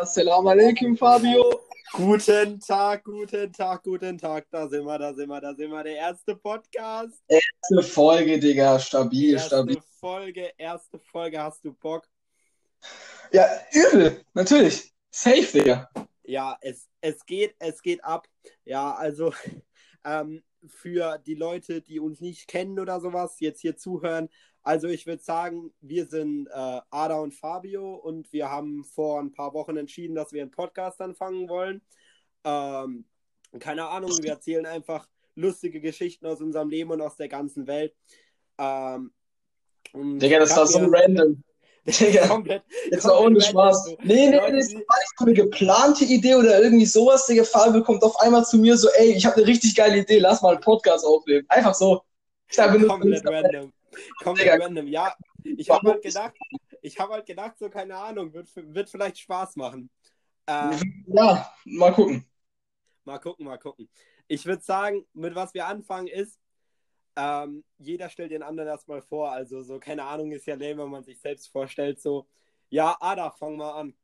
Assalamu alaikum, Fabio. Guten Tag, guten Tag, guten Tag. Da sind wir, da sind wir, da sind wir. Der erste Podcast. Erste Folge, Digga. Stabil, erste stabil. Folge, erste Folge. Hast du Bock? Ja, übel. Natürlich. Safe, Digga. Ja, es, es geht, es geht ab. Ja, also ähm, für die Leute, die uns nicht kennen oder sowas, jetzt hier zuhören. Also ich würde sagen, wir sind äh, Ada und Fabio und wir haben vor ein paar Wochen entschieden, dass wir einen Podcast anfangen wollen. Ähm, keine Ahnung, wir erzählen einfach lustige Geschichten aus unserem Leben und aus der ganzen Welt. Ähm, Digga, das war so random. Digga, komplett, jetzt mal ohne Spaß. random. Nee, nee, nee, das war nicht so eine geplante Idee oder irgendwie sowas, Digga. Fabio kommt auf einmal zu mir so, ey, ich habe eine richtig geile Idee, lass mal einen Podcast aufnehmen. Einfach so. Ich nur, Komplett random. Komplett Digga. random. Ja, ich habe halt gedacht, ich habe halt gedacht, so keine Ahnung, wird, wird vielleicht Spaß machen. Ähm, ja, mal gucken. mal gucken, mal gucken. Ich würde sagen, mit was wir anfangen ist, ähm, jeder stellt den anderen erstmal vor. Also so, keine Ahnung, ist ja lame, wenn man sich selbst vorstellt. So, ja, Ada, fang mal an.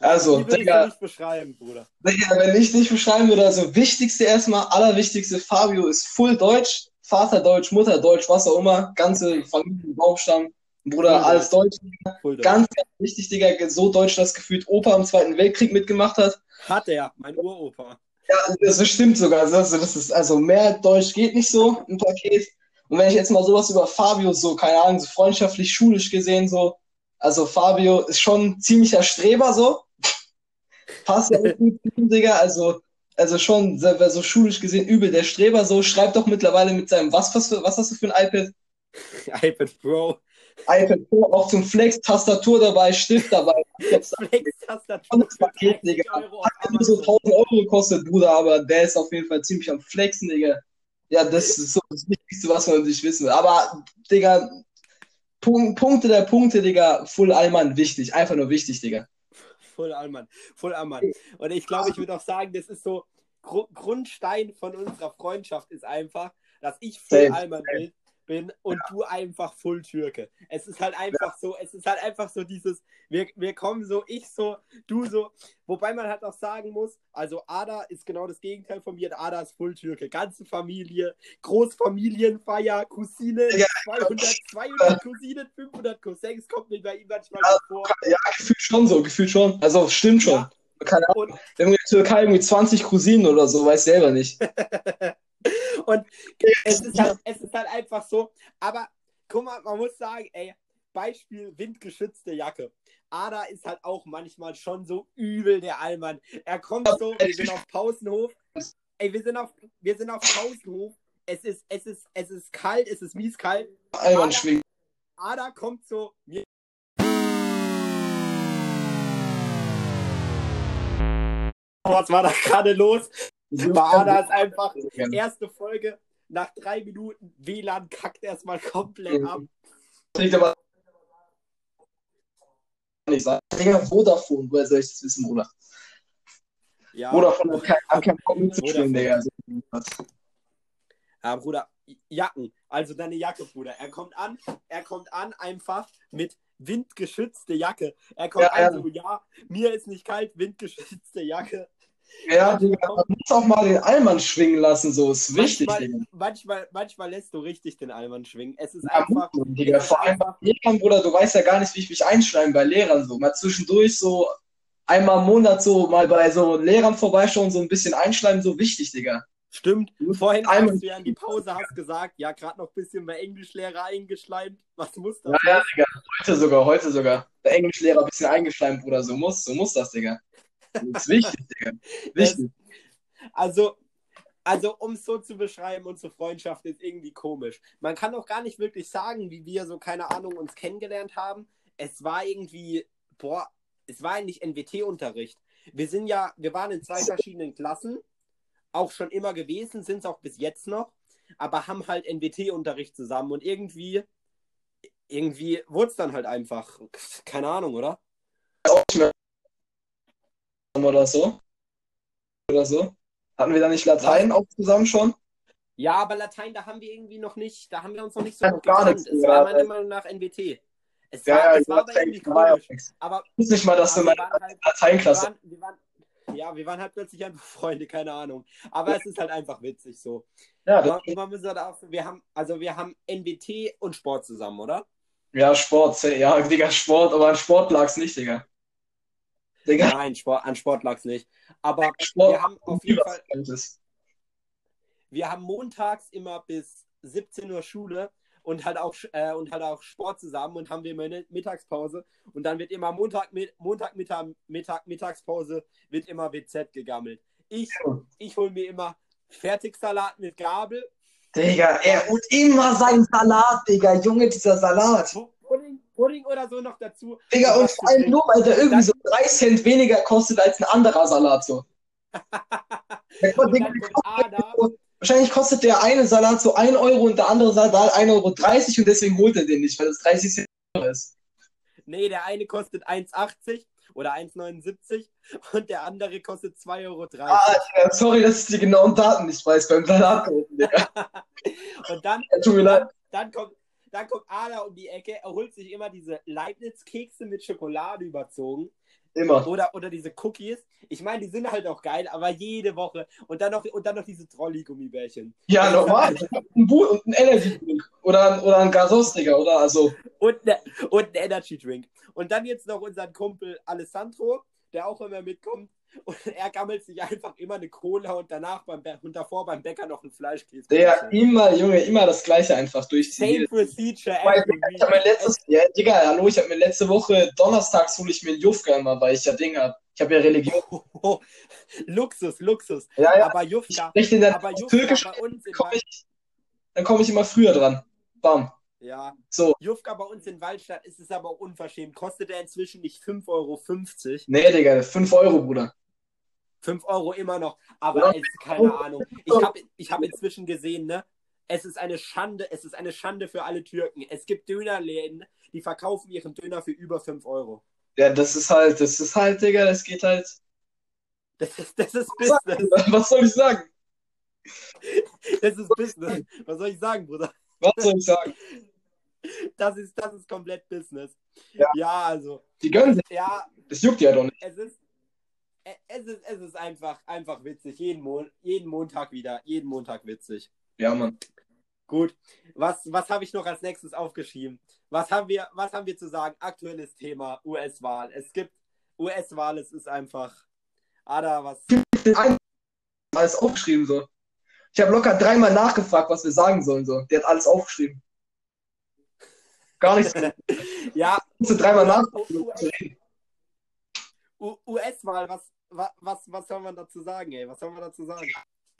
Also, Wie Digga. dich beschreiben, Bruder? Digga, wenn ich dich beschreiben würde, also wichtigste erstmal, allerwichtigste, Fabio ist full Deutsch, Vater Deutsch, Mutter Deutsch, was auch immer, ganze Familie, Baumstamm, Bruder, Full alles Deutsch. Deutsch. Ganz, ganz wichtig, Digga, so Deutsch, dass gefühlt Opa im Zweiten Weltkrieg mitgemacht hat. Hat er, mein Uropa. Ja, das stimmt sogar. Also, das ist, also mehr Deutsch geht nicht so im Paket. Und wenn ich jetzt mal sowas über Fabio, so, keine Ahnung, so freundschaftlich, schulisch gesehen, so, also Fabio ist schon ein ziemlicher Streber, so. Passt ja auch gut Digga. Also, also schon, so so schulisch gesehen, übel der Streber, so. Schreibt doch mittlerweile mit seinem, was, was, für, was hast du für ein iPad? iPad Pro. iPad Pro, auch zum Flex, Tastatur dabei, Stift dabei. Flex-Tastatur. Paket, für 30 Digga. Hat nur so Amazon. 1000 Euro gekostet, Bruder, aber der ist auf jeden Fall ziemlich am Flexen, Digga. Ja, das ist so das Wichtigste, was man sich wissen will. Aber, Digga, Pun- Punkte der Punkte, Digga, Full Allmann, wichtig. Einfach nur wichtig, Digga. Voll Allmann, voll Allmann. Und ich glaube, ich würde auch sagen, das ist so Gru Grundstein von unserer Freundschaft ist einfach, dass ich voll Allmann bin, bin und du einfach voll Türke. Es ist halt einfach so, es ist halt einfach so dieses, wir, wir kommen so, ich so, du so, wobei man halt auch sagen muss, also Ada ist genau das Gegenteil von mir, Ada ist voll Türke, ganze Familie, Großfamilienfeier, Cousine, Ja. 200, 200 Cousinen, 500 Cousins, kommt mir bei ihm manchmal so vor. Ja, gefühlt schon so, gefühlt schon. Also, stimmt schon. Ja. Keine Ahnung. Und Wir haben in der Türkei irgendwie 20 Cousinen oder so, weiß selber nicht. Und es ist, halt, es ist halt einfach so, aber guck mal, man muss sagen, ey, Beispiel windgeschützte Jacke. Ada ist halt auch manchmal schon so übel, der Allmann. Er kommt so, wir sind auf Pausenhof. Ey, wir sind auf, wir sind auf Pausenhof. Es ist, es ist, es ist kalt, es ist mies kalt. Allmann schwingt. Ada kommt so, mir. Was war da gerade los? Ada ist einfach erste Folge. Nach drei Minuten WLAN kackt erstmal komplett ab. Liegt aber nicht sagen. Digga, Vodafone, woher soll ich das wissen, Bruder? Ja, Vodafone hat kein, hat kein Bock mitzuspielen. Digga. Ja, Bruder, Jacken. Also deine Jacke, Bruder. Er kommt an, er kommt an einfach mit windgeschützte Jacke. Er kommt Ja, an so, ja, mir ist nicht kalt, windgeschützte Jacke. Ja, Digga, man muss auch mal den Allmann schwingen lassen, so ist wichtig, manchmal, Digga. manchmal, manchmal lässt du richtig den Allmann schwingen. Es ist Ja, einfach. man, Digga. Vor allem bei Lehrern, Bruder, du weißt ja gar nicht, wie ich mich einschreiben bei Lehrern so. Mal zwischendurch so einmal im Monat so mal bei so Lehrern vorbeischauen, so ein bisschen einschreiben, so wichtig, Digga. Stimmt. Vorhin hast du ja in die Pause hast gesagt, ja, gerade noch ein bisschen bei Englischlehrer eingeschleimt. Was muss das? Ja, ja, Digga. Heute sogar, heute sogar. Der Englischlehrer ein bisschen eingeschleimt, Bruder. So muss, so muss das, Digga. Das ist wichtig, Digga. Wichtig. Also, also um es so zu beschreiben, unsere Freundschaft ist irgendwie komisch. Man kann auch gar nicht wirklich sagen, wie wir so, keine Ahnung, uns kennengelernt haben. Es war irgendwie, boah, es war eigentlich NWT-Unterricht. Wir sind ja, wir waren in zwei verschiedenen Klassen, auch schon immer gewesen, sind es auch bis jetzt noch, aber haben halt NWT-Unterricht zusammen und irgendwie, irgendwie wurde es dann halt einfach, keine Ahnung, oder? Oder so. Oder so. Hatten wir da nicht Latein auch zusammen schon? Ja, aber Latein, da haben wir irgendwie noch nicht, da haben wir uns noch nicht so Ja, gut gar nichts, Es ja. war meiner Meinung nach NWT. Es Ja, war, ja, es war aber irgendwie ja komisch. Aber Ich wusste nicht mal, dass du in meiner halt- wir Lateinklasse. waren, wir waren, ja, wir waren halt plötzlich einfach Freunde, keine Ahnung. Aber es ist halt einfach witzig so. Ja, Aber man muss halt auch, wir haben, also wir haben NBT und Sport zusammen, oder? ja, Sport. Ja, Digga, Sport, aber an Sport lag's nicht, Digga. Digga, Nein, Sport, an Sport lag es nicht. Aber Sport. wir haben auf jeden Fall, wir haben montags immer bis 17 Uhr Schule und halt auch äh, und halt auch Sport zusammen und haben wir immer eine Mittagspause und dann wird immer Montag mit Montag Mittag, Mittag Mittagspause wird immer WZ gegammelt. Ich ich hole mir immer Fertigsalat mit Gabel, Digga, er und immer sein Salat, Digga. Junge, dieser Salat. Pudding, Pudding oder so noch dazu. Digga, und vor allem nur, weil der irgendwie so 3 Cent weniger kostet als ein anderer Salat, so. Und Digga, Ada wahrscheinlich kostet der eine Salat so 1 Euro und der andere Salat 1,30 Euro und deswegen holt er den nicht, weil das 30 Cent ist. Nee, der eine kostet 1,80 oder 1,79 und der andere kostet 2,30 Euro. Ah, Digga, sorry, dass ich die genauen Daten nicht weiß beim Salat. Und dann, Ja, Tut mir leid. dann kommt, dann kommt Ada um die Ecke, er holt sich immer diese Leibniz-Kekse mit Schokolade überzogen Immer. oder, oder diese Cookies. Ich meine, die sind halt auch geil, aber jede Woche. Und dann noch, und dann noch diese Trolli-Gummibärchen. Ja, normal. Ein Bu und ein Energy Drink. Oder, ein- oder ein Gasos, Digga, oder? Also, Und, ne, und ein Energy Drink. Und dann jetzt noch unseren Kumpel Alessandro, der auch immer mitkommt. Und er gammelt sich einfach immer eine Cola und danach beim und davor beim Bäcker noch einen Fleischkäse. der immer, Junge, immer das Gleiche einfach durchziehen. Same procedure Ich hab mir letztes, ja, Digga, hallo, ich hab mir letzte Woche, donnerstags hole ich mir einen Jufka immer, weil ich ja Ding hab. Ich habe ja Religion. Oh, Luxus, Luxus. Ja, ja. Aber Ich Jufka, spreche dann aber Jufka Türkisch, bei uns in komm ich, dann komme ich immer früher dran. Bam. ja, So. Jufka bei uns in Waldstadt ist es aber auch unverschämt. Kostet er inzwischen nicht 5,50 Euro. Nee, Digga, 5 Euro, Bruder. 5 Euro immer noch, aber es keine Ahnung. Ich habe ich hab inzwischen gesehen, ne? Es ist eine Schande, es ist eine Schande für alle Türken. Es gibt Dönerläden, die verkaufen ihren Döner für über 5 Euro. Ja, das ist halt, das ist halt, Digga, das geht halt. Das ist, das ist Business. Was soll ich sagen? Das ist Business. Was soll ich sagen, Bruder? Was soll ich sagen? Das ist, das ist komplett Business. Ja. ja also, Die gönnen sich. ja, Das juckt ja doch nicht. es ist, es ist, es ist einfach, einfach witzig. Jeden, Mon jeden Montag wieder. Jeden Montag witzig. Ja, Mann. Gut. Was, was habe ich noch als nächstes aufgeschrieben? Was haben wir, was haben wir zu sagen? Aktuelles Thema US-Wahl. Es gibt US-Wahl, es ist einfach. Ada, was. Alles aufgeschrieben, so. Ich habe locker dreimal nachgefragt, was wir sagen sollen, so. Der hat alles aufgeschrieben. Gar nichts. Ich ja, musste dreimal nach. U- US-Wahl, was, was, was, was soll man dazu sagen, ey? Was soll man dazu sagen?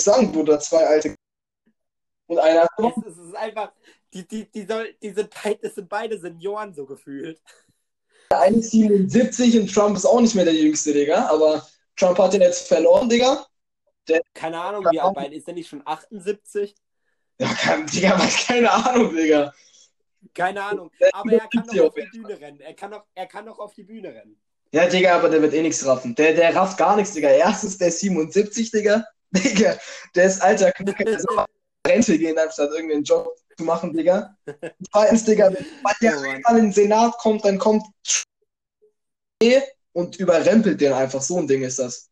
sagen, Bruder, zwei alte. Und einer. Es, es ist einfach, die, die, die, soll, die sind, das sind beide Senioren so gefühlt. Der eine ist 77 und Trump ist auch nicht mehr der Jüngste, Digga. Aber Trump hat den jetzt verloren, Digga. Keine Ahnung, wie alt ist der nicht schon 78? Ja, kann, Digga, keine Ahnung, Digga. Keine Ahnung. Der Aber er kann doch auf die Bühne rennen. Er kann doch, er kann doch auf die Bühne rennen. Ja, Digga, aber der wird eh nichts raffen. Der, der rafft gar nichts, Digga. Erstens, der ist 77, Digga. Digga, der ist alter Knacker, der soll Rente gehen, anstatt irgendeinen Job zu machen, Digga. Zweitens, Digga, wenn der Oh einmal in den Senat kommt, dann kommt und überrempelt den einfach. So ein Ding ist das.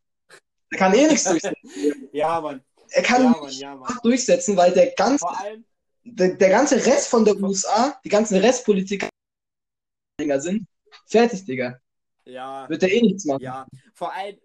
Der kann eh nichts durchsetzen. Ja, Mann. Er kann Ja, Mann, nicht ja, Mann. durchsetzen, weil der ganze, der, der ganze Rest von der USA, die ganzen Restpolitiker Dinger sind, fertig, Digga. Ja, Wird der eh nichts machen. ja. Vor allem,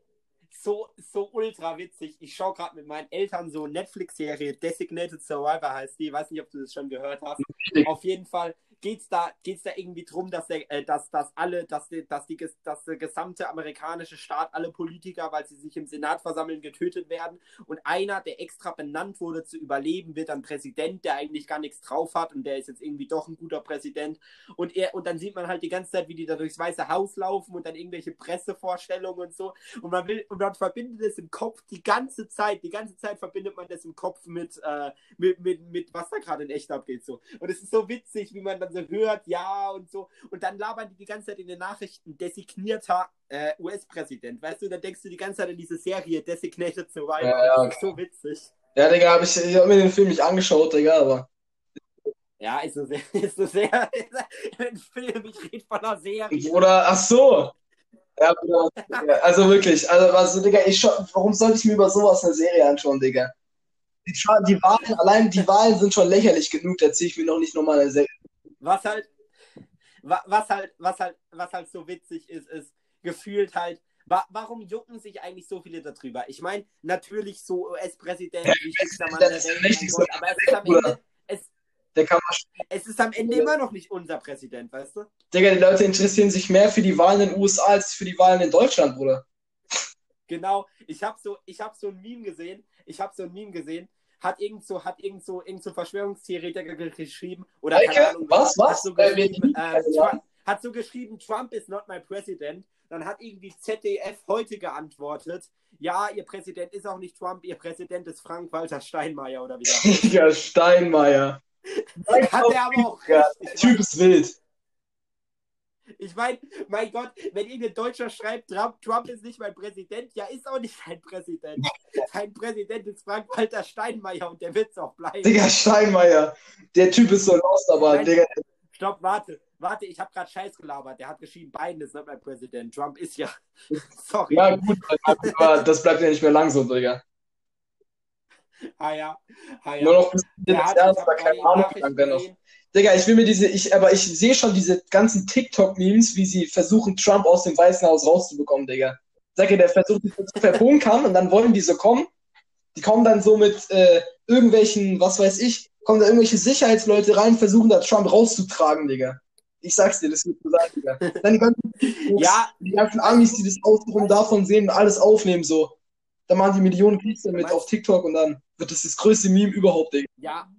so, so ultra witzig. Ich schaue gerade mit meinen Eltern so Netflix-Serie Designated Survivor heißt die. Ich weiß nicht, ob du das schon gehört hast. Auf jeden Fall geht's da, geht's da irgendwie drum, dass, der, äh, dass, dass alle, dass, die, dass, die, dass der gesamte amerikanische Staat, alle Politiker, weil sie sich im Senat versammeln, getötet werden. Und einer, der extra benannt wurde zu überleben, wird dann Präsident, der eigentlich gar nichts drauf hat und der ist jetzt irgendwie doch ein guter Präsident. Und er, und dann sieht man halt die ganze Zeit, wie die da durchs Weiße Haus laufen und dann irgendwelche Pressevorstellungen und so. Und man will, und man verbindet es im Kopf die ganze Zeit, die ganze Zeit verbindet man das im Kopf mit, äh, mit, mit, mit was da gerade in echt abgeht. So. Und es ist so witzig, wie man dann so hört, ja und so. Und dann labern die die ganze Zeit in den Nachrichten designierter äh, US-Präsident. Weißt du, dann denkst du die ganze Zeit an diese Serie Designated Survivor. Ja, ja. Das ist so witzig. Ja, Digga, hab ich, ich hab mir den Film nicht angeschaut, Digga, aber Ja, ist so sehr, ist so sehr, ein Film, ich rede von einer Serie. Oder, ach so. Ja, also wirklich, also, also Digga, ich warum sollte ich mir über sowas eine Serie anschauen, Digga? Die, die Wahlen, allein die Wahlen sind schon lächerlich genug, da ziehe ich mir noch nicht nochmal eine Serie. Was halt, was halt, was halt, was halt so witzig ist, ist gefühlt halt, wa warum jucken sich eigentlich so viele darüber? Ich meine, natürlich so US-Präsident, wichtigster Mann der Welt, aber es ist am Ende, es, es ist am Ende immer noch nicht unser Präsident, weißt du? Digga, die Leute interessieren sich mehr für die Wahlen in den USA als für die Wahlen in Deutschland, Bruder. Genau, ich habe so, hab so ein Meme gesehen, ich habe so ein Meme gesehen, hat irgend so, hat irgend so, irgend so Verschwörungstheoretiker geschrieben, oder Eike? keine Ahnung, was, was? Hat so, geschrieben, äh, Trump, hat so geschrieben, Trump is not my president. Dann hat irgendwie ZDF heute geantwortet, ja, ihr Präsident ist auch nicht Trump, ihr Präsident ist Frank-Walter Steinmeier oder wie? ja, Steinmeier. hat er aber auch. Ja, der Typ ist wild. Ich meine, mein Gott, wenn irgendein Deutscher schreibt, Trump, Trump ist nicht mein Präsident, ja, ist auch nicht sein Präsident. Sein Präsident ist Frank-Walter Steinmeier und der wird es auch bleiben. Digga, Steinmeier. Der Typ ist so lost, aber Nein, Digga. Stopp, warte. Warte, ich habe gerade Scheiß gelabert. Der hat geschrieben, Biden ist nicht mein Präsident. Trump ist ja. Sorry. Ja, gut, aber das bleibt ja nicht mehr lang so, Digga. Ah ja. Ah, ja. Nur noch bis Ende des Jahres, aber keine Ahnung, wie lange noch. Digga, ich will mir diese, ich, aber ich sehe schon diese ganzen TikTok-Memes, wie sie versuchen, Trump aus dem Weißen Haus rauszubekommen, Digga. Sag ihr, der versucht, die zu verbunkern und dann wollen die so kommen. Die kommen dann so mit äh, irgendwelchen, was weiß ich, kommen da irgendwelche Sicherheitsleute rein, versuchen da Trump rauszutragen, Digga. Ich sag's dir, das wird so sein, Digga. Dann die ganzen, ja. die ganzen Amis, die das Ausdrucken davon sehen und alles aufnehmen, so. Dann machen die Millionen Klicks damit auf TikTok und dann wird das das größte Meme überhaupt, Digga. Ja,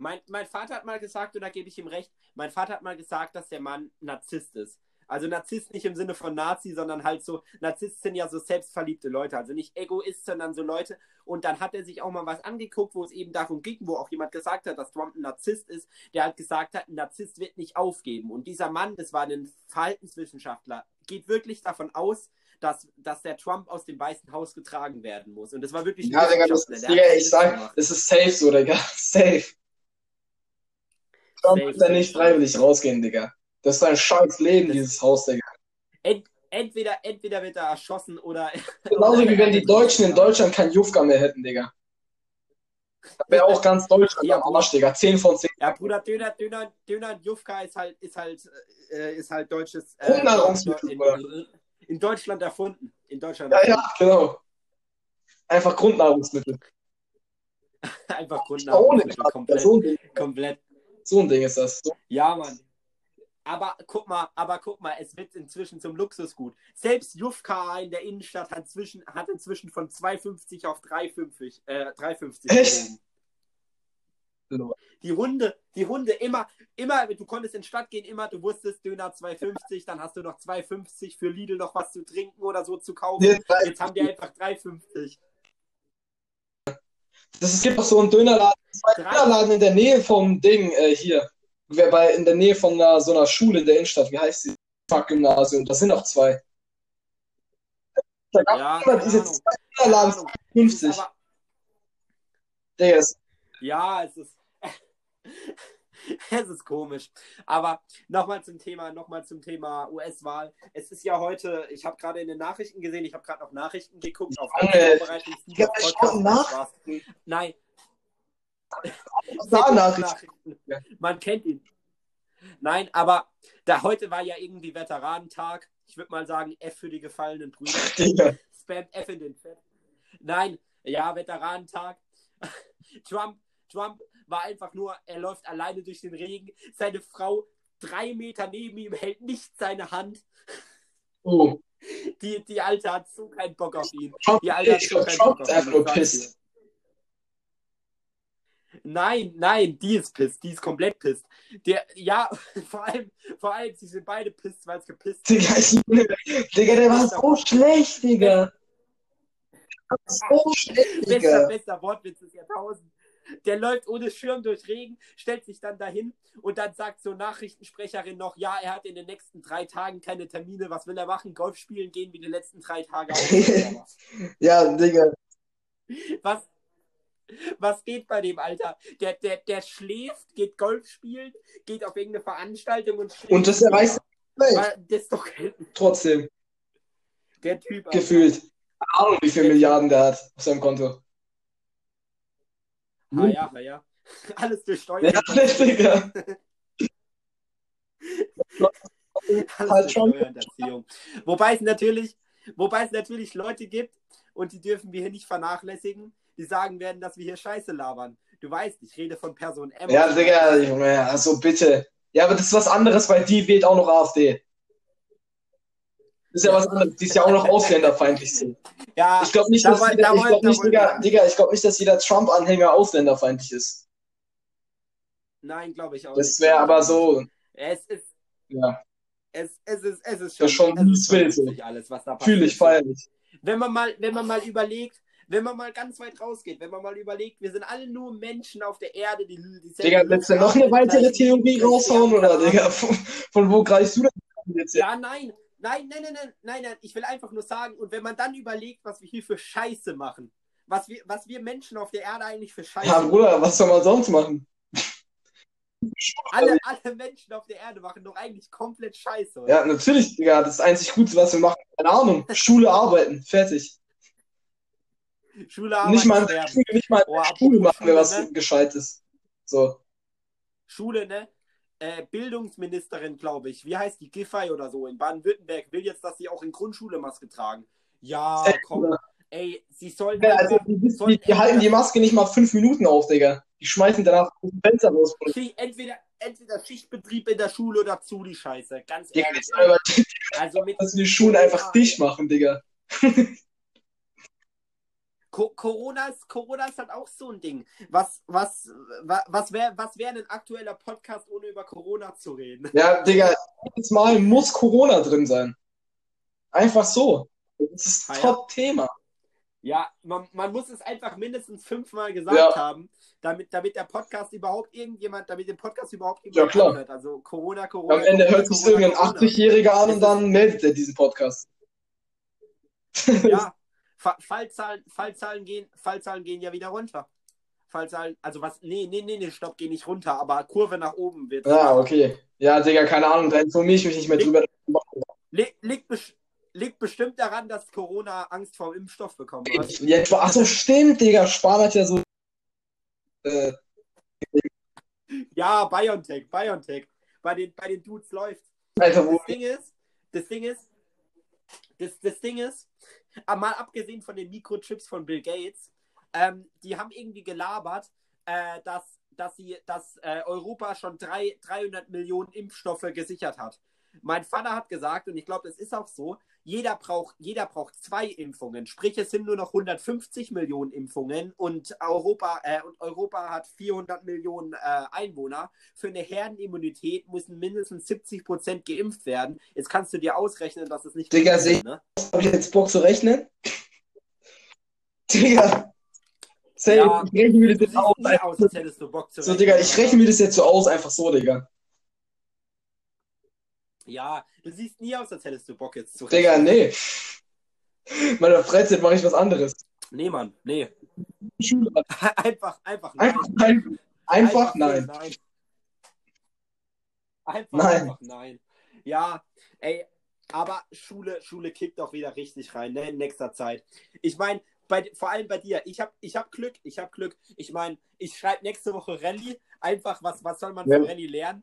mein, mein Vater hat mal gesagt, und da gebe ich ihm recht, mein Vater hat mal gesagt, dass der Mann Narzisst ist. Also Narzisst nicht im Sinne von Nazi, sondern halt so, Narzisst sind ja so selbstverliebte Leute, also nicht Egoist, sondern so Leute. Und dann hat er sich auch mal was angeguckt, wo es eben darum ging, wo auch jemand gesagt hat, dass Trump ein Narzisst ist, der halt gesagt hat, ein Narzisst wird nicht aufgeben. Und dieser Mann, das war ein Verhaltenswissenschaftler, geht wirklich davon aus, dass, dass der Trump aus dem Weißen Haus getragen werden muss. Und das war wirklich Ja, Digga, das ist, Digga, ich sag, das ist safe so, Digga. Safe. Trump wird da nicht freiwillig rausgehen, Digga. Das ist ein scheiß Leben, das dieses Haus, Digga. Ent, entweder, entweder wird er erschossen oder. Genauso wie wenn die Deutschen in Deutschland kein Jufka mehr hätten, Digga. Da wäre auch ganz Deutschland ja, am Arsch, Digga. 10 von 10. Ja, Bruder, Döner, Döner, Döner und Jufka ist halt, ist halt, äh, ist halt deutsches. Äh, Grundnahrungsmittel, in, in, Deutschland erfunden. In Deutschland ja, ja, genau. Einfach Grundnahrungsmittel. Einfach Grundnahrungsmittel. Komplett. komplett. So ein Ding ist das. So. Ja, Mann. Aber guck mal, aber guck mal, es wird inzwischen zum Luxusgut. Selbst Jufka in der Innenstadt hat, zwischen, hat inzwischen von 2,50 auf 3,50 äh, 3,50 Echt? Die Hunde, die Hunde immer, immer, du konntest in die Stadt gehen, immer, du wusstest, Döner 2,50, dann hast du noch 2,50 für Lidl noch was zu trinken oder so zu kaufen. Jetzt, Jetzt haben die einfach 3,50. Das, es gibt auch so einen Dönerladen, zwei Dönerladen in der Nähe vom Ding äh, hier. Bei, in der Nähe von einer, so einer Schule in der Innenstadt. Wie heißt die? Gymnasium. Das sind auch zwei. Da gab ja, immer diese zwei Dönerladen 50. Aber, der ist. Ja, es ist. es ist komisch. Aber nochmal zum Thema, nochmal zum Thema US-Wahl. Es ist ja heute, ich habe gerade in den Nachrichten gesehen, ich habe gerade noch Nachrichten geguckt auf Vorbereitung. Habe Nachrichten. Nein. Nachrichten. Man kennt ihn. Nein, aber da heute war ja irgendwie Veteranentag. Ich würde mal sagen, F für die gefallenen Brüder. Spam F in den Chat. Nein, ja, Veteranentag. Trump, Trump war einfach nur, er läuft alleine durch den Regen. Seine Frau drei Meter neben ihm hält nicht seine Hand. Oh. Die, die Alte hat so keinen Bock auf ihn. Trump, die Alte hat so keinen Bock auf ihn. Nein, nein, die ist pisst. Die ist komplett pisst. Der, ja, vor allem, vor allem, sie sind beide pisst, weil es gepisst Digga, ich, Digga, der war so schlecht, Digga. So schlecht, Digga. Bester, bester Wortwitz des Jahrtausends der läuft ohne Schirm durch Regen, stellt sich dann dahin und dann sagt so Nachrichtensprecherin noch, ja, er hat in den nächsten drei Tagen keine Termine, was will er machen? Golf spielen gehen wie die letzten drei Tage ja, Digga. Was, Was geht bei dem, Alter? Der, der, der schläft, geht Golf spielen, geht auf irgendeine Veranstaltung und schläft. Und das erreicht das ist doch trotzdem der Typ. Alter. gefühlt. Keine Ahnung, wie viele Milliarden der hat auf seinem Konto. Ah ja, ah ja. Alles durch Steuern. Ja, Digga. Alles Halt. Wobei es natürlich, wobei es natürlich Leute gibt, und die dürfen wir hier nicht vernachlässigen, die sagen werden, dass wir hier Scheiße labern. Du weißt, ich rede von Person M. Ja, Digga, Junge, also bitte. Ja, aber das ist was anderes, weil die wählt auch noch AfD. Das ist ja was anderes. Die ist ja auch noch ausländerfeindlich. So. Ja, Ich glaube nicht, da dass jeder, ich glaub nicht, Digga, Digga, ich glaube nicht, dass jeder Trump-Anhänger ausländerfeindlich ist. Nein, glaube ich auch Das nicht. wäre aber so, Es ist, ja, es, es ist, es ist Das schon, ist schon es ist wild, alles, was da passiert. fühle ich, feier ich. Wenn man mal, wenn man mal überlegt, wenn man mal ganz weit rausgeht, wenn man mal überlegt, wir sind alle nur Menschen auf der Erde, die, die Digga, willst du noch eine weitere Theorie raushauen, oder, Digga? Von, von wo greifst du denn jetzt? Ja, nein, nein, nein, nein, nein, nein, nein, ich will einfach nur sagen, und wenn man dann überlegt, was wir hier für Scheiße machen, was wir, was wir Menschen auf der Erde eigentlich für Scheiße Ja, machen, Bruder, was soll man sonst machen? alle, alle Menschen auf der Erde machen doch eigentlich komplett Scheiße, oder? Ja, natürlich, Digga, das einzig Gute, was wir machen. Keine Ahnung, Schule arbeiten, fertig. Schule, Nicht mal, sterben. nicht mal Oh, Schule machen wir was ne? Gescheites. So. Schule, ne? Äh, Bildungsministerin, glaube ich. Wie heißt die? Giffey oder so in Baden-Württemberg will jetzt, dass sie auch in Grundschule Maske tragen. Ja, komm. Ey, sie sollen. Ja, also, die, die, die halten die Maske nicht mal fünf Minuten auf, Digga. Die schmeißen danach aus dem Fenster raus. Entweder, entweder Schichtbetrieb in der Schule oder zu die Scheiße. Ganz ehrlich. aber, Also mit dass wir die Schulen einfach dicht machen, Digga. Co Corona ist, Corona ist halt auch so ein Ding. Was, was, was, was wäre was wär ein aktueller Podcast, ohne über Corona zu reden? Ja, Digga, jedes Mal muss Corona drin sein. Einfach so. Das ist Ah, ja. Top-Thema. Ja, man, man muss es einfach mindestens fünfmal gesagt Ja. haben, damit, damit der Podcast überhaupt irgendjemand, damit den Podcast überhaupt Ja, jemand klar. anhört. Also Corona, Corona. Am Ende Corona, hört sich irgendein Corona. 80-Jähriger an und dann meldet er diesen Podcast. Ja, Fa Fallzahlen, Fallzahlen, gehen, Fallzahlen gehen ja wieder runter. Fallzahlen, also was, nee, nee, nee, nee, stopp, geh nicht runter, aber Kurve nach oben wird. Ja, okay. Ja, Digga, keine Ahnung, da informiere ich mich nicht mehr drüber. Li liegt, bes liegt bestimmt daran, dass Corona Angst vor dem Impfstoff bekommen hat. Ach so, stimmt, Digga. Spahn hat ja so. Äh, Ja, BioNTech, BioNTech. Bei den, bei den Dudes läuft. Alter, wo. Das Ding ist, das Ding ist, das, das Ding ist, ah, mal abgesehen von den Mikrochips von Bill Gates, ähm, die haben irgendwie gelabert, äh, dass, dass, sie, dass äh, Europa schon drei, 300 Millionen Impfstoffe gesichert hat. Mein Vater hat gesagt, und ich glaube, das ist auch so, jeder braucht, jeder braucht zwei Impfungen. Sprich, es sind nur noch 150 Millionen Impfungen und Europa, äh, und Europa hat 400 Millionen äh, Einwohner. Für eine Herdenimmunität müssen mindestens 70 Prozent geimpft werden. Jetzt kannst du dir ausrechnen, dass es nicht Digga, funktioniert, seh- ne? Hab ich jetzt Bock zu rechnen? Digga. Safe, Ja, ich rechne mir das jetzt siehst aus. als hättest du Bock zu So, rechnen, Digga, ich rechne mir das jetzt so aus, einfach so, Digga. Ja, du siehst nie aus, als hättest du Bock jetzt zu Digga, rechnen. nee. In meiner Freizeit mache ich was anderes. Nee, Mann, nee. Schule. einfach, einfach nein. Einfach nein. Einfach nein. nein. Einfach, Nein. einfach nein. Ja, ey, aber Schule, Schule kickt auch wieder richtig rein, ne, in nächster Zeit. Ich meine, bei, vor allem bei dir, ich habe ich hab Glück, ich habe Glück. Ich meine, ich schreibe nächste Woche Rallye. Einfach, was, was soll man Ja. von Rallye lernen?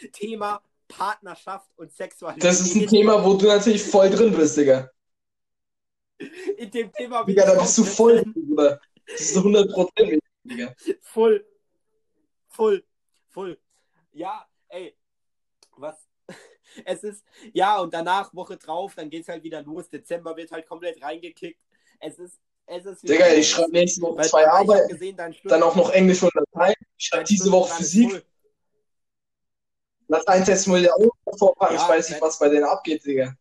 Thema Partnerschaft und Sexualität. Das ist ein Thema, wo du natürlich voll drin bist, Digga. In dem Thema Digga, da bist du voll drin. Bruder. Das ist so 100%, Digga. Voll. Voll. Voll. Ja, ey. Was? Es ist, ja, und danach, Woche drauf, dann geht's halt wieder los. Dezember wird halt komplett reingekickt. Es ist, es ist wieder. Digga, ich schreibe nächste Woche zwei Arbeiten, gesehen, dann auch noch Englisch und Latein. Ich schreibe diese Woche Stundenplan ist Physik. voll. Latein-Test muss ich auch vorpacken. Ja, ich weiß nicht, was bei denen abgeht, Digga.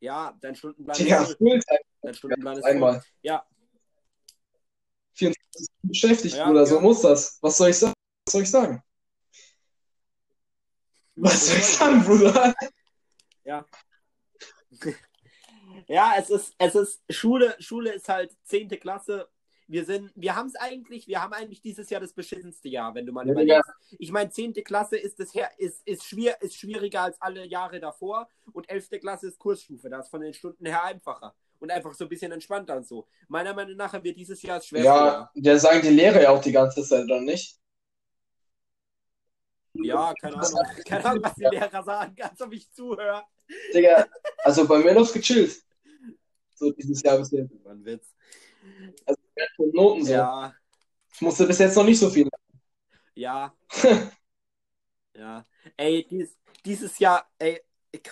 Ja, dein Stundenplan Digga, ist. Fulltime Dein Stundenplan ist einmal. Ja, 24 Stunden beschäftigt, Ja, Bruder. So ja. muss das. Was soll ich sagen? Was soll ich sagen? Was soll ich sagen, Bruder? Ja, es ist, es ist, Schule, Schule ist halt 10. Klasse. Wir sind, wir haben es eigentlich, wir haben eigentlich dieses Jahr das beschissenste Jahr, wenn du mal Ja, überlegst. Ich meine, 10. Klasse ist, das her, ist, ist, schwier, ist schwieriger als alle Jahre davor und 11. Klasse ist Kursstufe. Das ist von den Stunden her einfacher und einfach so ein bisschen entspannter und so. Meiner Meinung nach haben wir dieses Jahr das schwerste Ja, der sagen die Lehrer ja auch die ganze Zeit, oder nicht? Ja, keine Ahnung. Keine Ahnung, was die Lehrer sagen, als ob ich zuhöre. Digga, also bei mir läuft's gechillt. So dieses Jahr bis jetzt. War ein Witz. Und Noten so. Ja, Ich musste bis jetzt noch nicht so viel. ja. ja. Ey, dies, dieses Jahr, ey,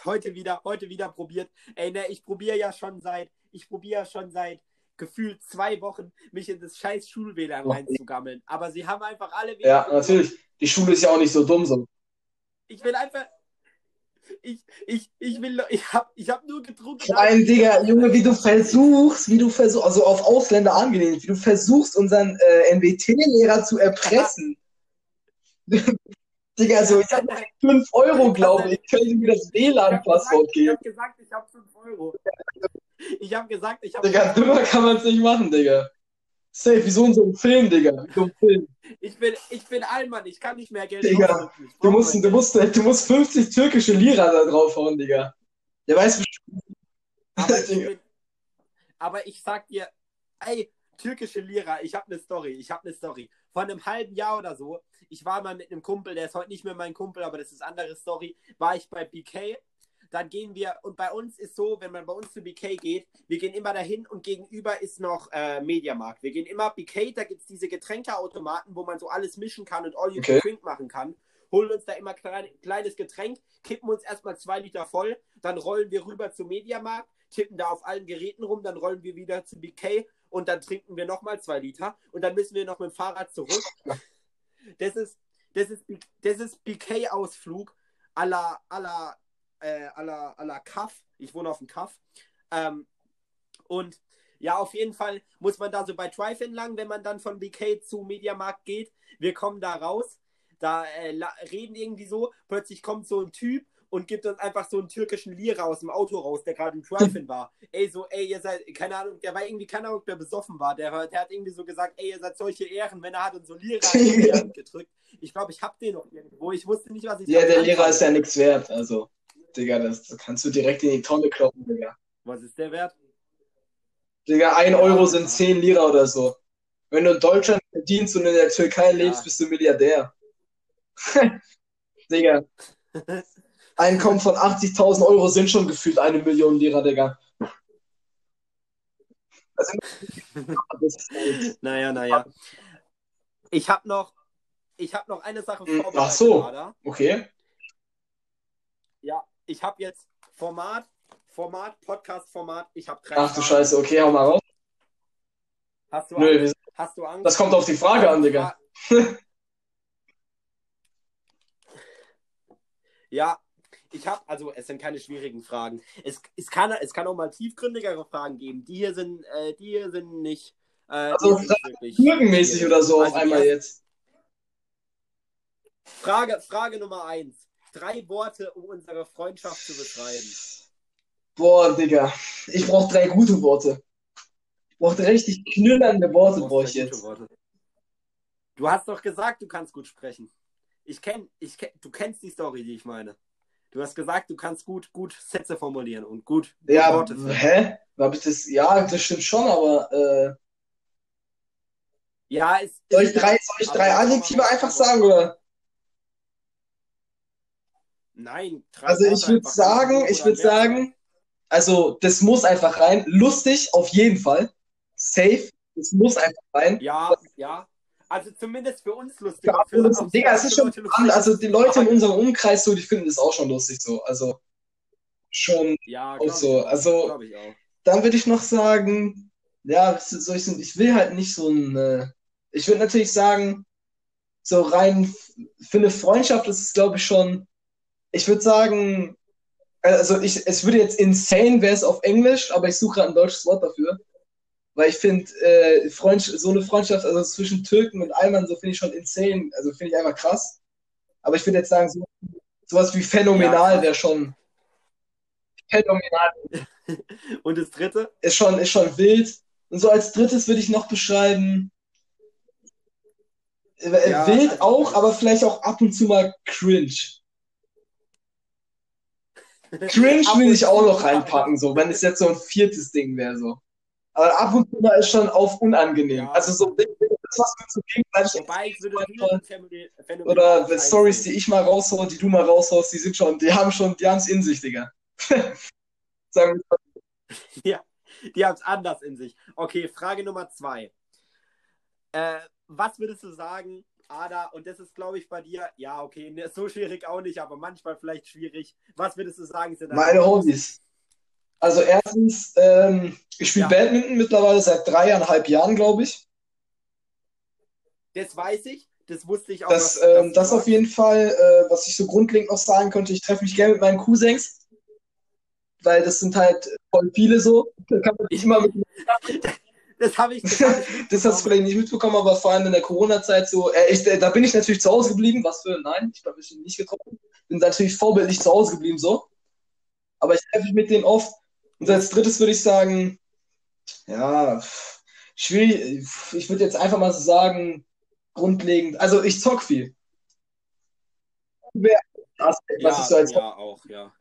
heute wieder, heute wieder probiert. Ey, ne, ich probiere ja schon seit, ich probiere ja schon seit gefühlt zwei Wochen, mich in das scheiß Schul-WLAN Oh. reinzugammeln. Aber sie haben einfach alle Ja, natürlich. Die Schule ist ja auch nicht so dumm so. Ich will einfach. Ich, ich, ich will, ich hab, ich hab nur getrunken. Vor allem, Digga, Junge, wie du versuchst, wie du versuchst, also auf Ausländer angelehnt, wie du versuchst, unseren äh, NWT-Lehrer zu erpressen. Digga, also ich hab 5 Euro, glaube ich, können Sie mir das WLAN-Passwort gesagt, ich geben. hab gesagt, ich hab 5 Euro. Ich hab gesagt, ich hab. Digga, dümmer kann man es nicht machen, Digga. Safe, wie so in so einem Film, Digga. So ein Film. Ich bin, ich bin Allmann, ich kann nicht mehr Geld Digga, Du musst, du musst, du musst 50 türkische Lira da draufhauen, Digga. Der weiß bestimmt. Aber bin, aber ich sag dir, ey, türkische Lira, ich habe eine Story, ich habe eine Story. Vor einem halben Jahr oder so, ich war mal mit einem Kumpel, der ist heute nicht mehr mein Kumpel, aber das ist eine andere Story, war ich bei BK. Dann gehen wir, und bei uns ist so, wenn man bei uns zu BK geht, wir gehen immer dahin und gegenüber ist noch äh, Mediamarkt. Wir gehen immer BK, da gibt es diese Getränkeautomaten, wo man so alles mischen kann und all you Okay. can drink machen kann. Holen uns da immer klein, kleines Getränk, kippen uns erstmal zwei Liter voll, dann rollen wir rüber zum Mediamarkt, tippen da auf allen Geräten rum, dann rollen wir wieder zu BK und dann trinken wir nochmal zwei Liter und dann müssen wir noch mit dem Fahrrad zurück. Das ist, das ist, das ist BK-Ausflug à la, äh, à la, à la Kaff. Ich wohne auf dem Kaff. Ähm, und ja, auf jeden Fall muss man da so bei Drive entlang, wenn man dann von BK zu Mediamarkt geht. Wir kommen da raus, da äh, reden irgendwie so, plötzlich kommt so ein Typ und gibt uns einfach so einen türkischen Lira aus dem Auto raus, der gerade im Drive-In war. Ey, so, ey, ihr seid, keine Ahnung, der war irgendwie, keine Ahnung, der besoffen war. Der, der hat irgendwie so gesagt, ey, ihr seid solche Ehren, wenn er hat uns so Lira in die Hand gedrückt. Ich glaube, ich hab den noch irgendwo. Ich wusste nicht, was ich Ja, der anfangen ist ja nichts wert. Also, Digga, das kannst du direkt in die Tonne kloppen, Digga. Was ist der wert? Digga, ein Euro sind 10 Lira oder so. Wenn du in Deutschland verdienst und in der Türkei lebst, bist du Milliardär. Digga. Einkommen von 80.000 Euro sind schon gefühlt eine Million Lira, Digga. Also, das halt, Naja, naja. Ich habe noch, ich habe noch eine Sache Hm, vorbereitet. ach so. Okay. Ich habe jetzt Format, Format, Podcast-Format. Ich habe drei Ach du. Scheiße, okay, hau mal raus. Hast du Nö, Angst? Hast du Angst? das kommt auf die Frage an, Digga. Ja, ich habe, also es sind keine schwierigen Fragen. Es, es, kann, es kann auch mal tiefgründigere Fragen geben. Die hier sind, äh, die hier sind nicht, äh, Also. Türkenmäßig oder so auf Also die einmal jetzt. Frage, Frage Nummer eins. Drei Worte, um unsere Freundschaft zu beschreiben. Boah, Digga. Ich brauch drei gute Worte. Ich brauch richtig knüllernde Worte, Du brauch brauchst ich jetzt. Worte. Du hast doch gesagt, du kannst gut sprechen. Ich kenn, ich kenn, du kennst die Story, die ich meine. Du hast gesagt, du kannst gut, gut Sätze formulieren und gut, Ja, Worte finden. hä? Hab ich das? Ja, das stimmt schon, aber äh, Ja, es, soll ich drei, soll ich drei Adjektive einfach sagen, oder? Nein, Also ich würde sagen, ich würde sagen, also das muss einfach rein. Lustig, auf jeden Fall. Safe, das muss einfach rein. Ja, ja. Also zumindest für uns lustig. Ja, Für- auch Digga, es ist schon lustig. also die Leute in unserem Umkreis so, die finden das auch schon lustig so. Also schon. Ja, auch so, auch. also- auch. Dann würde ich noch sagen, ja, soll ich, ich will halt nicht so ein, äh, ich würde natürlich sagen, so rein für eine Freundschaft ist es, glaube ich, schon, ich würde sagen, also ich, es würde jetzt insane wäre es auf Englisch, aber ich suche gerade ein deutsches Wort dafür. Weil ich finde, äh, so eine Freundschaft, also zwischen Türken und Alman, so finde ich schon insane, also finde ich einfach krass. Aber ich würde jetzt sagen, so, sowas wie Ja, phänomenal krass. wäre schon, phänomenal Und das dritte? ist schon, ist schon wild. Und so als drittes würde ich noch beschreiben, äh, Ja, wild also- auch, aber vielleicht auch ab und zu mal cringe. Cringe will ich auch noch reinpacken, so, wenn es jetzt so ein viertes Ding wäre, so. Aber ab und zu mal ist schon auf unangenehm. Ja. Also so das, was wir zu gegenseitig Wobei ich würde. Phänomen- Phänomenal oder Stories, die ich mal raushaue, die du mal raushaust, die sind schon, die haben schon, die haben es in sich, Digga. Sagen wir mal. Ja, die haben es anders in sich. Okay, Frage Nummer zwei. Äh, was würdest du sagen, Ada, und das ist, glaube ich, bei dir, ja, okay, ne, so schwierig auch nicht, aber manchmal vielleicht schwierig. Was würdest du sagen, sind Meine Hobbys. Also erstens, ähm, ich spiele Ja. Badminton mittlerweile seit dreieinhalb Jahren, glaube ich. Das weiß ich, das wusste ich auch. Das, dass- ähm, das auf jeden Fall, äh, was ich so grundlegend noch sagen könnte, ich treffe mich gerne mit meinen Cousins, weil das sind halt voll viele so. Da kann man nicht immer mit, Das habe ich. Das, hab ich das hast du mitbekommen. vielleicht nicht mitbekommen, aber vor allem in der Corona-Zeit so, äh, ich, da bin ich natürlich zu Hause geblieben. Was für, nein, ich habe mich nicht getroffen. Bin natürlich vorbildlich zu Hause geblieben so. Aber ich treffe mich mit denen oft. Und als drittes würde ich sagen, ja, schwierig, ich würde jetzt einfach mal so sagen, grundlegend, also ich zock viel. Was Ja, ich so als ja, auch, ja.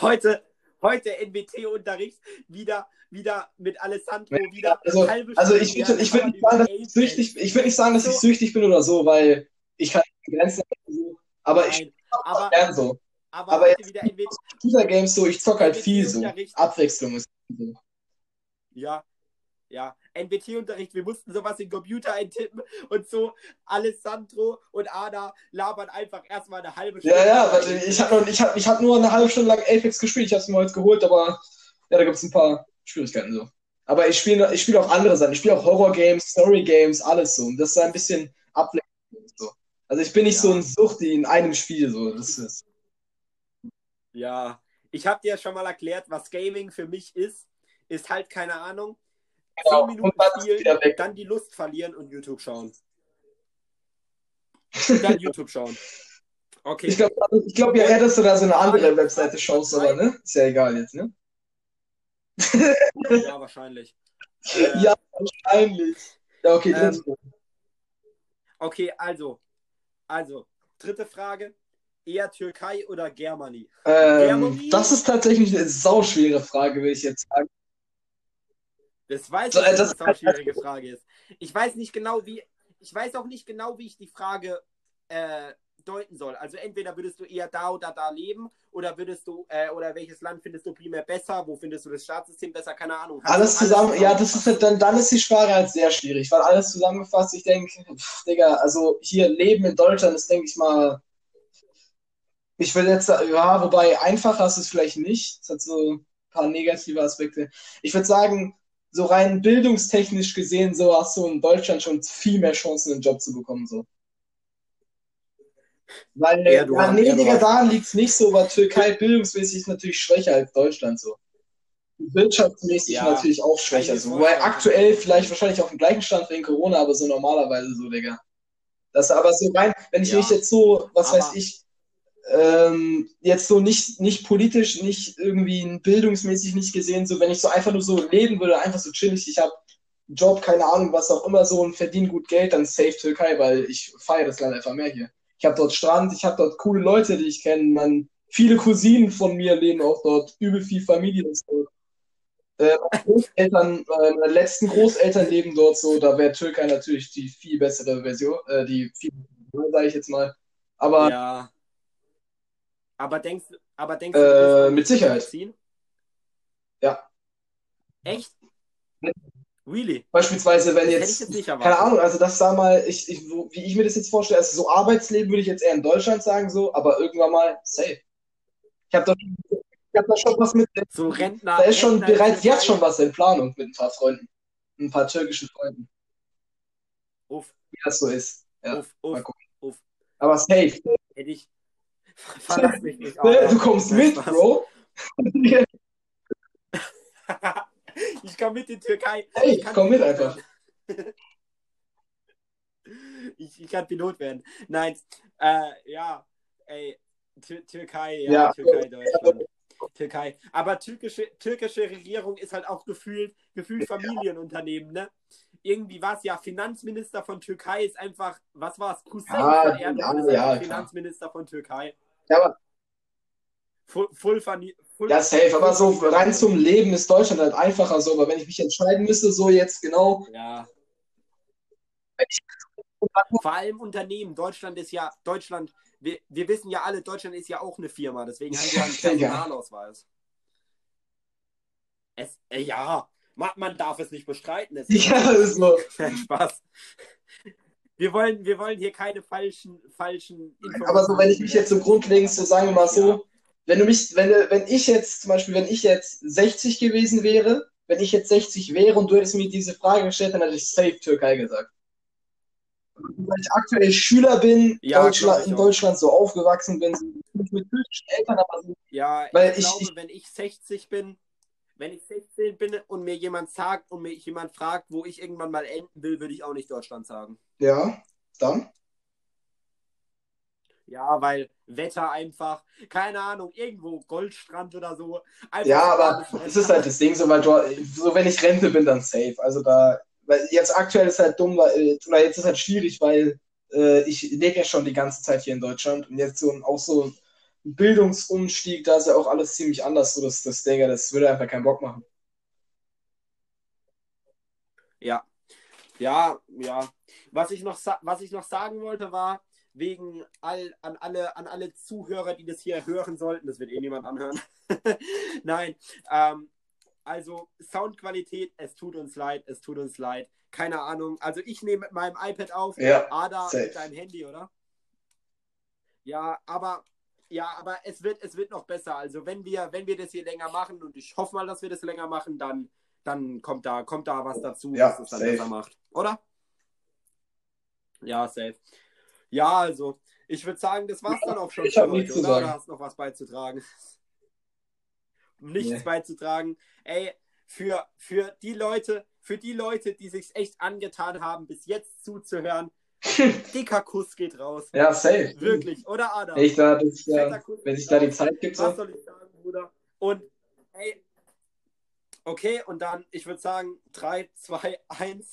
Heute, heute NWT-Unterricht, wieder, wieder mit Alessandro, wieder also- halbe Also ich würde ich würd nicht sagen, dass ich süchtig Ich würde nicht sagen, dass ich süchtig bin oder so, weil ich kann Grenzen. Aber ich Nein, aber, gern so. aber, aber jetzt- wieder Computer Games so, ich zock halt viel so. Abwechslung ist so. Ja, ja. NWT-Unterricht, wir mussten sowas in den Computer eintippen und so. Alessandro und Ada labern einfach erstmal eine halbe Stunde. Ja, ja, warte, ich habe ich hab, ich hab nur eine halbe Stunde lang Apex gespielt. Ich habe es mir heute geholt, aber ja, da gibt es ein paar Schwierigkeiten so. Aber ich spiele ich spiel auch andere Sachen. Ich spiele auch Horror-Games, Story-Games, alles so. Und das ist ein bisschen Ablenkung. So. Also ich bin nicht Ja. so ein Suchti in einem Spiel. So. Das ist, Ja, ich habe dir schon mal erklärt, was Gaming für mich ist. Ist halt keine Ahnung. Genau, 10 Minuten dann spielen, dann die Lust verlieren und YouTube schauen. Und dann YouTube schauen. Okay. Ich glaube ich glaub ja eher, dass du da so eine andere Webseite schaust, aber ne? Ist ja egal jetzt, ne? ja, wahrscheinlich. Äh, Ja, wahrscheinlich. Ja, okay, Ähm. Okay, also. Also, dritte Frage. Eher Türkei oder Germany? ähm, Germany? das ist tatsächlich eine sauschwere Frage, würde ich jetzt sagen. Das weiß ich, dass das- das eine schwierige Frage ist. Ich weiß nicht genau, wie. Ich weiß auch nicht genau, wie ich die Frage äh, deuten soll. Also entweder würdest du eher da oder da leben oder würdest du, äh, oder welches Land findest du primär besser, wo findest du das Staatssystem besser, keine Ahnung. Hast Alles zusammen, ja, das ist halt, dann, dann ist die Sprache halt sehr schwierig, weil alles zusammengefasst, ich denke, Digga, also hier Leben in Deutschland ist, denke ich mal, ich will jetzt, sagen, ja, wobei einfacher ist es vielleicht nicht, es hat so ein paar negative Aspekte. Ich würde sagen, so rein bildungstechnisch gesehen, so hast du in Deutschland schon viel mehr Chancen, einen Job zu bekommen, so. Weil, Erdogan, ja, nee, Digga, Erdogan. da liegt's nicht so, aber Türkei bildungsmäßig ist natürlich schwächer als Deutschland, so. Wirtschaftsmäßig Ja, natürlich auch schwächer. So. Wobei aktuell vielleicht wahrscheinlich auf dem gleichen Stand wegen Corona, aber so normalerweise so, Digga. Das aber so rein, wenn ich Ja, mich jetzt so, was aber- weiß ich, ähm, jetzt so nicht, nicht politisch, nicht irgendwie bildungsmäßig nicht gesehen, so wenn ich so einfach nur so leben würde, einfach so chillig, ich habe Job, keine Ahnung, was auch immer so und verdiene gut Geld, dann safe Türkei, weil ich feiere das Land einfach mehr hier. Ich habe dort Strand, ich habe dort coole Leute, die ich kenne, man, viele Cousinen von mir leben auch dort, übel viel Familie ist dort. Äh, Großeltern, äh, meine letzten Großeltern leben dort so, da wäre Türkei natürlich die viel bessere Version, äh, die viel, sage ich jetzt mal. Aber Ja. Aber denkst, aber denkst Äh, du, mit Sicherheit. Ziehen? Ja. Echt? Really? beispielsweise, wenn jetzt, jetzt keine. Ahnung, also das sag mal, ich, ich, wie ich mir das jetzt vorstelle, also so Arbeitsleben würde ich jetzt eher in Deutschland sagen, so, aber irgendwann mal safe. Ich habe hab da schon was mit, So Rentner. da ist schon Rentner bereits jetzt schon was in Planung mit ein paar Freunden, ein paar türkischen Freunden, Uff, wie das so ist. Ja, uff, uff, uff. Aber safe. Hätte ich. Verlass mich nicht. Ne. Du kommst mit, Spaß. Bro. ich komme mit in die Türkei. Hey, Ich komm mit einfach. ich, ich kann Pilot werden. Nein, äh, ja, ey, Tür Türkei, ja, Ja. Türkei, Deutschland. Türkei. Aber türkische, türkische Regierung ist halt auch gefühlt, gefühlt Familienunternehmen, ne? Irgendwie war es ja Finanzminister von Türkei ist einfach, was war es? Cousin Ja, von Erdogan ja, ist ja, einfach klar. Finanzminister von Türkei. Ja, aber, Full, full, full, ja, safe. Aber so rein zum Leben ist Deutschland halt einfacher so. Aber wenn ich mich entscheiden müsste, so jetzt genau, Ja. Vor allem Unternehmen. Deutschland ist ja, Deutschland, wir, wir wissen ja alle, Deutschland ist ja auch eine Firma, deswegen haben wir einen Digga. Personalausweis. Es, äh, ja, man, darf es nicht bestreiten. Es ja, ist so. Spaß. Wir wollen, wir wollen hier keine falschen, falschen Aber so, wenn ich mich jetzt so grundlegend so sagen wir mal so, wenn du mich, wenn, wenn ich jetzt, zum Beispiel, wenn ich jetzt 60 gewesen wäre, wenn ich jetzt 60 wäre und du hättest mir diese Frage gestellt, dann hätte ich safe Türkei gesagt. Weil ich aktuell Schüler bin, Ja, Deutschland, in. Deutschland so aufgewachsen bin, mit türkischen Eltern, aber so, Ja, Weil ich, ich- glaube, ich- wenn ich 60 bin, wenn ich 16 bin und mir jemand sagt und mich jemand fragt, wo ich irgendwann mal enden will, würde ich auch nicht Deutschland sagen. ja, dann. Ja, weil Wetter einfach, keine Ahnung, irgendwo Goldstrand oder so. Ja, aber es ist halt das Ding, so, weil du, so wenn ich Rente bin, dann safe. Also da, weil jetzt aktuell ist halt dumm, weil, oder jetzt ist halt schwierig, weil äh, ich lebe ja schon die ganze Zeit hier in Deutschland und jetzt so auch so Bildungsumstieg, da ist ja auch alles ziemlich anders, so das, das Digga, das würde einfach keinen Bock machen. Ja. Ja, ja. Was ich noch, was ich noch sagen wollte, war, wegen all, an, alle, an alle Zuhörer, die das hier hören sollten, das wird eh niemand anhören. Nein. Ähm, also Soundqualität, es tut uns leid, es tut uns leid. Keine Ahnung. Also ich nehme mit meinem iPad auf, Ja, Ada safe. mit deinem Handy, oder? Ja, aber ja, aber es wird, es wird noch besser. Also wenn wir, wenn wir das hier länger machen und ich hoffe mal, dass wir das länger machen, dann, dann kommt da, kommt da was dazu, Ja, was es dann safe. besser macht, oder? Ja, safe. Ja, also ich würde sagen, das war's dann auch schon ich für heute, zu oder? sagen. Oder hast du noch was beizutragen? Nichts Nee. beizutragen. Ey, für, für die Leute, für die Leute, die sich echt angetan haben, bis jetzt zuzuhören, dicker Kuss geht raus. Ja, safe. Wirklich, oder Adam? Wenn ich da, das, Kuss wenn sich da die. Zeit gibt, Was so. soll ich sagen, Bruder? Und, ey, okay, und dann, ich würde sagen, 3, 2, 1.